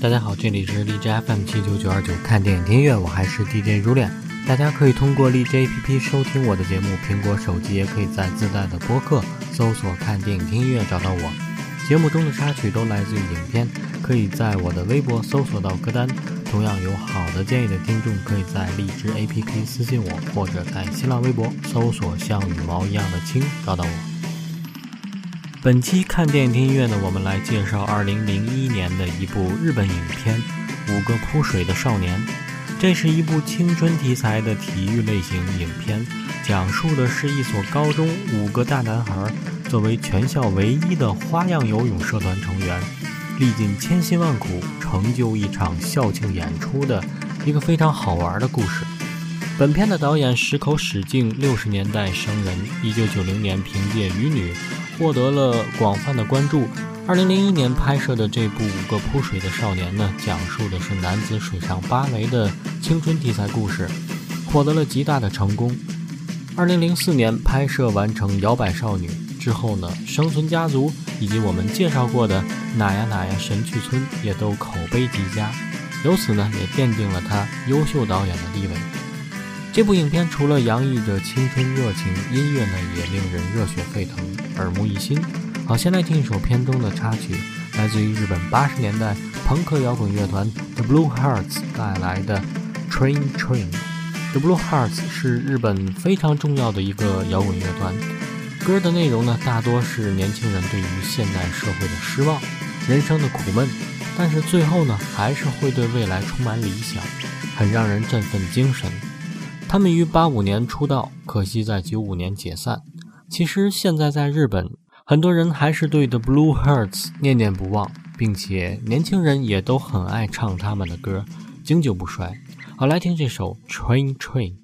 大家好，这里是荔枝 FM 七九九二九，看电影听音乐，我还是 DJ 如恋。大家可以通过荔枝 APP 收听我的节目，苹果手机也可以在自带的播客搜索“看电影听音乐”找到我。节目中的插曲都来自于影片，可以在我的微博搜索到歌单。同样有好的建议的听众，可以在荔枝 APP 私信我，或者在新浪微博搜索“像羽毛一样的青”找到我。本期看电影听音乐呢，我们来介绍2001年的一部日本影片《五个扑水的少年》。这是一部青春题材的体育类型影片，讲述的是一所高中五个大男孩作为全校唯一的花样游泳社团成员，历尽千辛万苦成就一场校庆演出的一个非常好玩的故事。本片的导演石口史敬，六十年代生人，一九九零年凭借《渔女》获得了广泛的关注。二零零一年拍摄的这部《五个扑水的少年》呢，讲述的是男子水上芭蕾的青春题材故事，获得了极大的成功。二零零四年拍摄完成《摇摆少女》之后呢，《生存家族》以及我们介绍过的《哪呀哪呀神去村》也都口碑极佳，由此呢，也奠定了他优秀导演的地位。这部影片除了洋溢着青春热情，音乐呢也令人热血沸腾、耳目一新。好，先来听一首片中的插曲，来自于日本八十年代朋克摇滚乐团 The Blue Hearts 带来的《Train Train》。The Blue Hearts 是日本非常重要的一个摇滚乐团，歌的内容呢大多是年轻人对于现代社会的失望、人生的苦闷，但是最后呢还是会对未来充满理想，很让人振奋精神。他们于八五年出道，可惜在九五年解散。其实现在在日本，很多人还是对 The Blue Hearts 念念不忘，并且年轻人也都很爱唱他们的歌，经久不衰。好，来听这首 Train Train。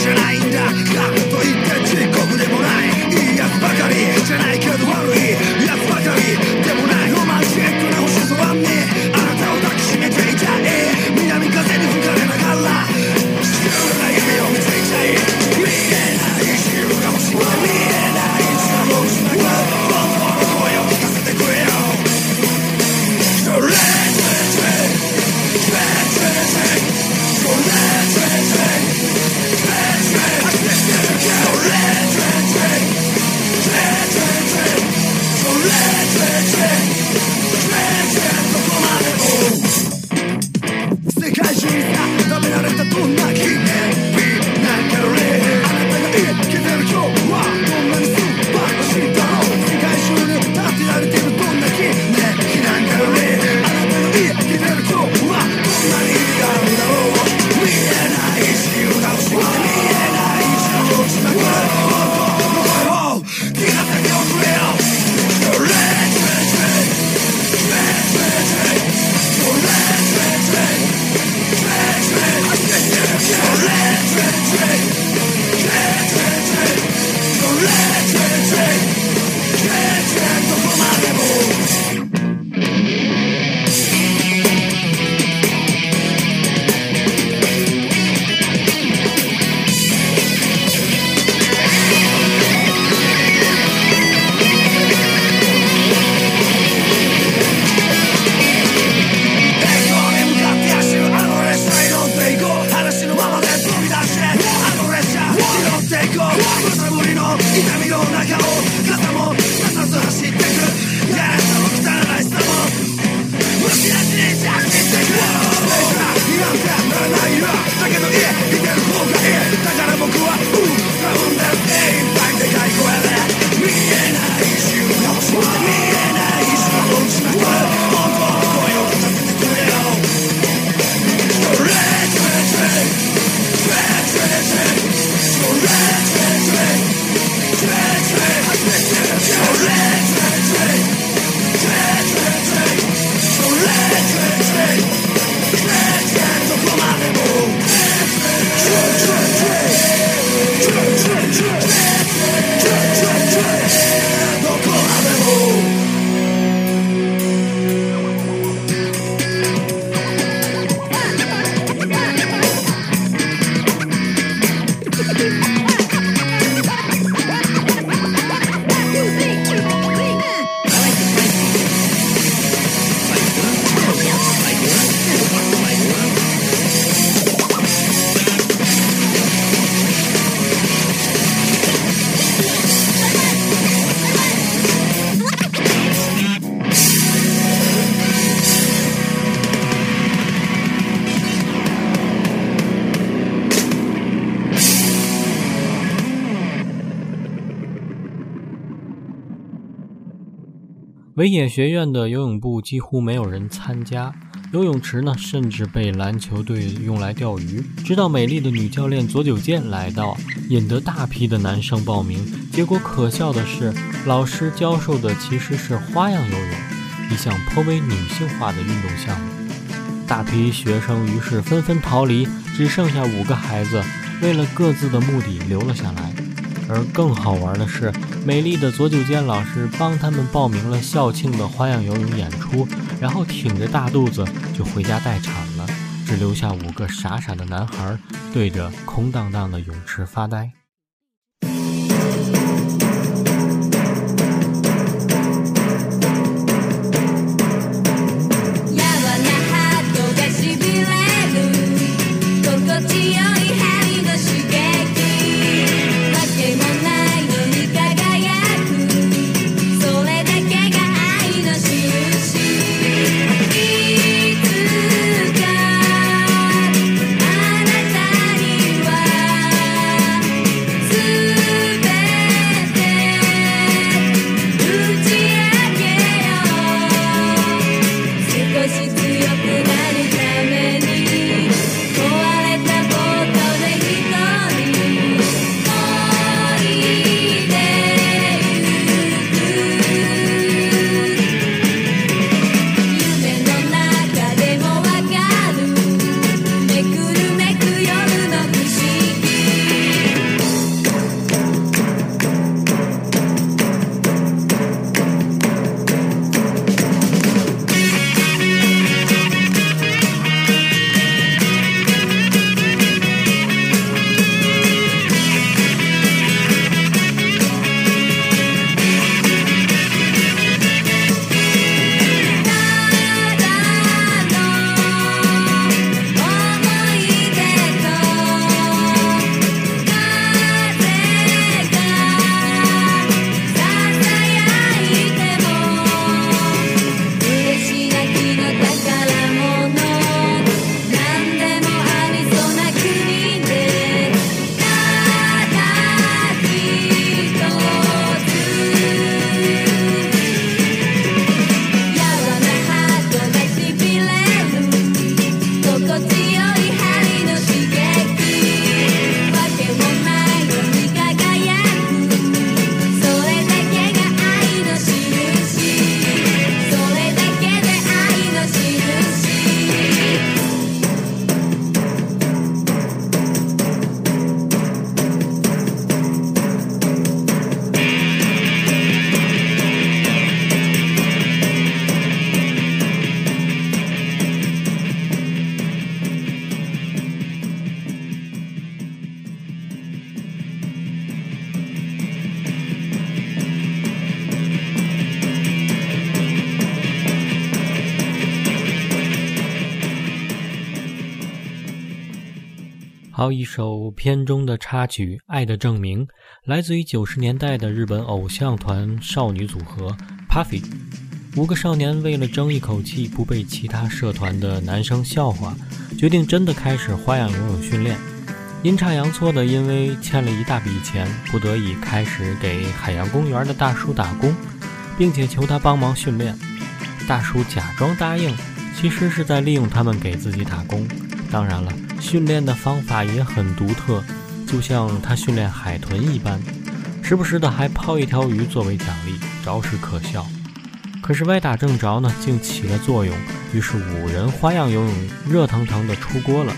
Angel ainda uh, 维野学院的游泳部几乎没有人参加，游泳池呢，甚至被篮球队用来钓鱼。直到美丽的女教练左久健来到，引得大批的男生报名。结果可笑的是，老师教授的其实是花样游泳，一项颇为女性化的运动项目。大批学生于是纷纷逃离，只剩下五个孩子，为了各自的目的留了下来。而更好玩的是，美丽的左九健老师帮他们报名了校庆的花样游泳演出，然后挺着大肚子就回家待产了，只留下五个傻傻的男孩对着空荡荡的泳池发呆。好一首片中的插曲《爱的证明》，来自于九十年代的日本偶像团少女组合 Puffy。五个少年为了争一口气，不被其他社团的男生笑话，决定真的开始花样游泳训练。阴差阳错的，因为欠了一大笔钱，不得已开始给海洋公园的大叔打工，并且求他帮忙训练。大叔假装答应，其实是在利用他们给自己打工。当然了。训练的方法也很独特，就像他训练海豚一般，时不时的还抛一条鱼作为奖励，着实可笑。可是歪打正着呢，竟起了作用。于是五人花样游泳热腾腾的出锅了。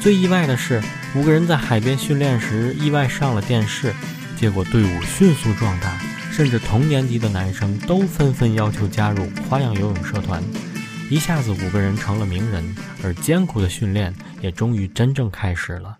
最意外的是，五个人在海边训练时意外上了电视，结果队伍迅速壮大，甚至同年级的男生都纷纷要求加入花样游泳社团。一下子五个人成了名人，而艰苦的训练也终于真正开始了。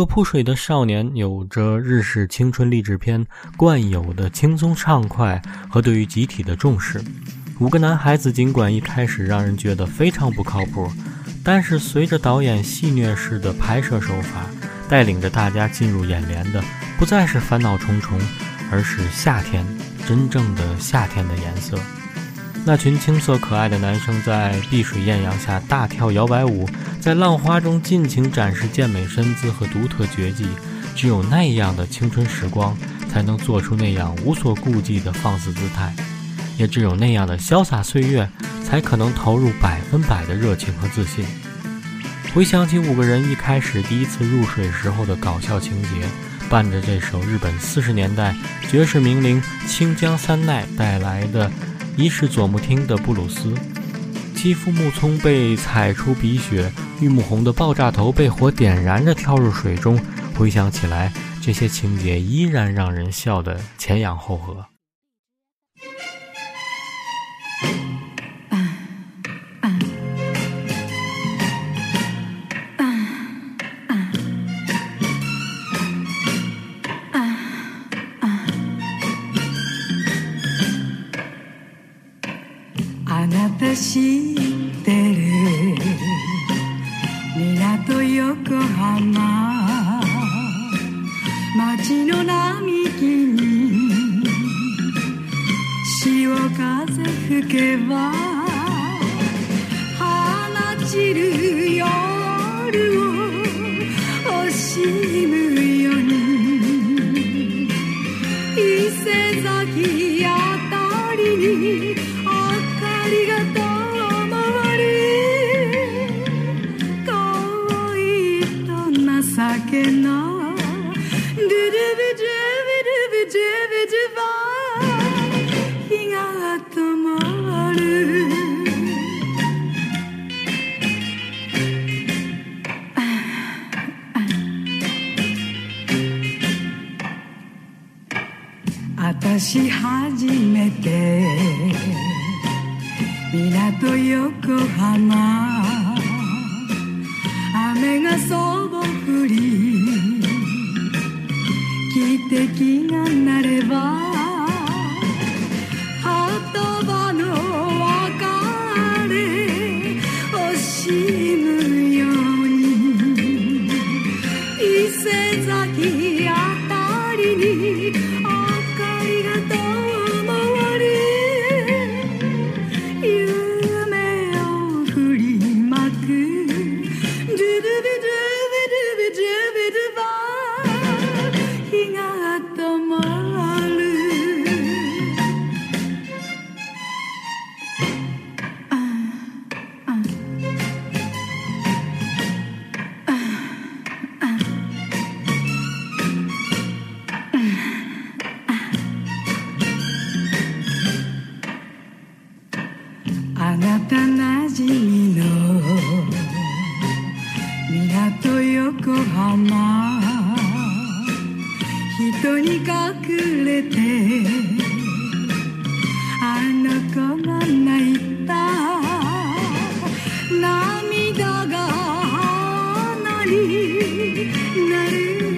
个扑水的少年有着日式青春励志片惯有的轻松畅快和对于集体的重视。五个男孩子尽管一开始让人觉得非常不靠谱，但是随着导演戏谑式的拍摄手法，带领着大家进入眼帘的不再是烦恼重重，而是夏天真正的夏天的颜色。那群青涩可爱的男生在碧水艳阳下大跳摇摆舞，在浪花中尽情展示健美身姿和独特绝技。只有那样的青春时光，才能做出那样无所顾忌的放肆姿态；也只有那样的潇洒岁月，才可能投入百分百的热情和自信。回想起五个人一开始第一次入水时候的搞笑情节，伴着这首日本四十年代爵士名伶清江三奈带来的。一是佐木汀的布鲁斯，肌肤木聪被踩出鼻血，玉木宏的爆炸头被火点燃着跳入水中。回想起来，这些情节依然让人笑得前仰后合。放ちる と横浜。雨がそぼ降り。汽笛が鳴れば花に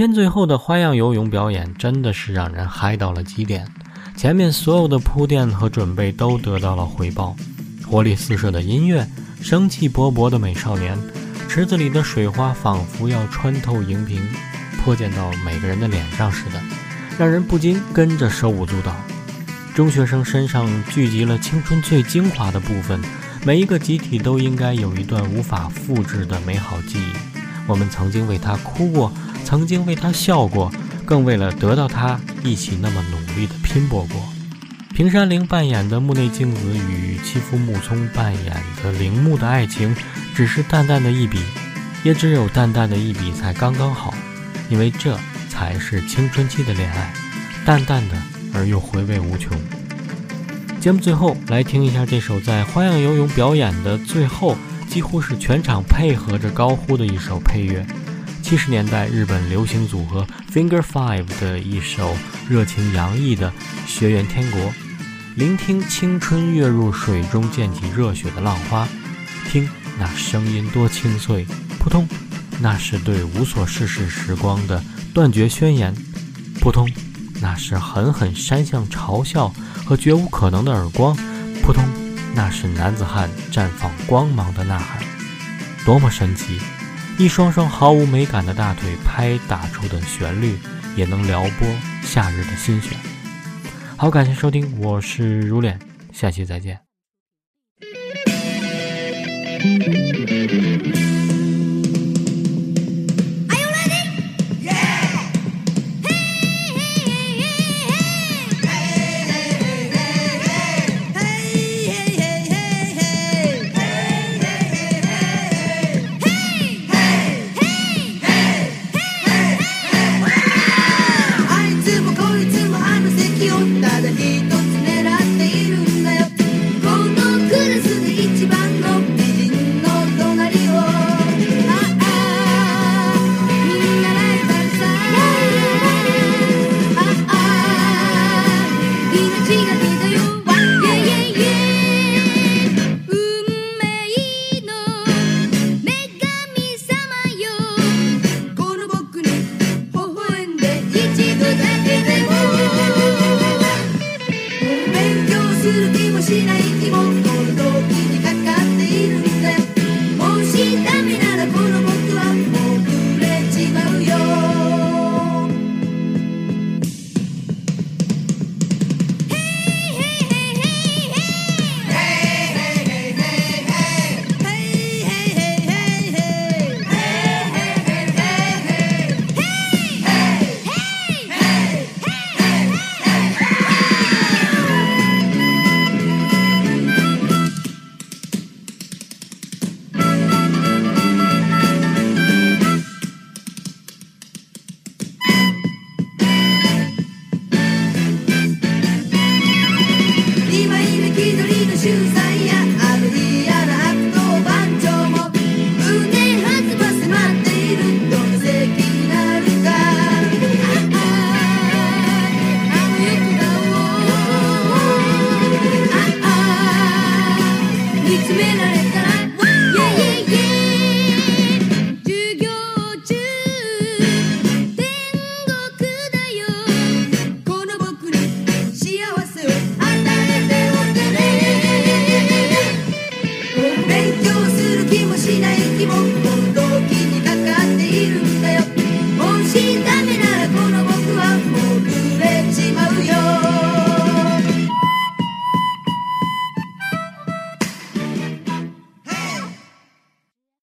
片最后的花样游泳表演真的是让人嗨到了极点，前面所有的铺垫和准备都得到了回报，活力四射的音乐，生气勃勃的美少年，池子里的水花仿佛要穿透荧屏，泼溅到每个人的脸上似的，让人不禁跟着手舞足蹈。中学生身上聚集了青春最精华的部分，每一个集体都应该有一段无法复制的美好记忆。我们曾经为他哭过。曾经为他笑过，更为了得到他一起那么努力的拼搏过。平山绫扮演的木内静子与妻夫木聪扮演的铃木的爱情，只是淡淡的一笔，也只有淡淡的一笔才刚刚好，因为这才是青春期的恋爱，淡淡的而又回味无穷。节目最后来听一下这首在花样游泳表演的最后，几乎是全场配合着高呼的一首配乐。七十年代日本流行组合 Finger Five 的一首热情洋溢的《学园天国》，聆听青春跃入水中溅起热血的浪花，听那声音多清脆，扑通，那是对无所事事时光的断绝宣言，扑通，那是狠狠扇向嘲笑和绝无可能的耳光，扑通，那是男子汉绽放光芒的呐喊，多么神奇！一双双毫无美感的大腿拍打出的旋律，也能撩拨夏日的心弦。好，感谢收听，我是如脸，下期再见。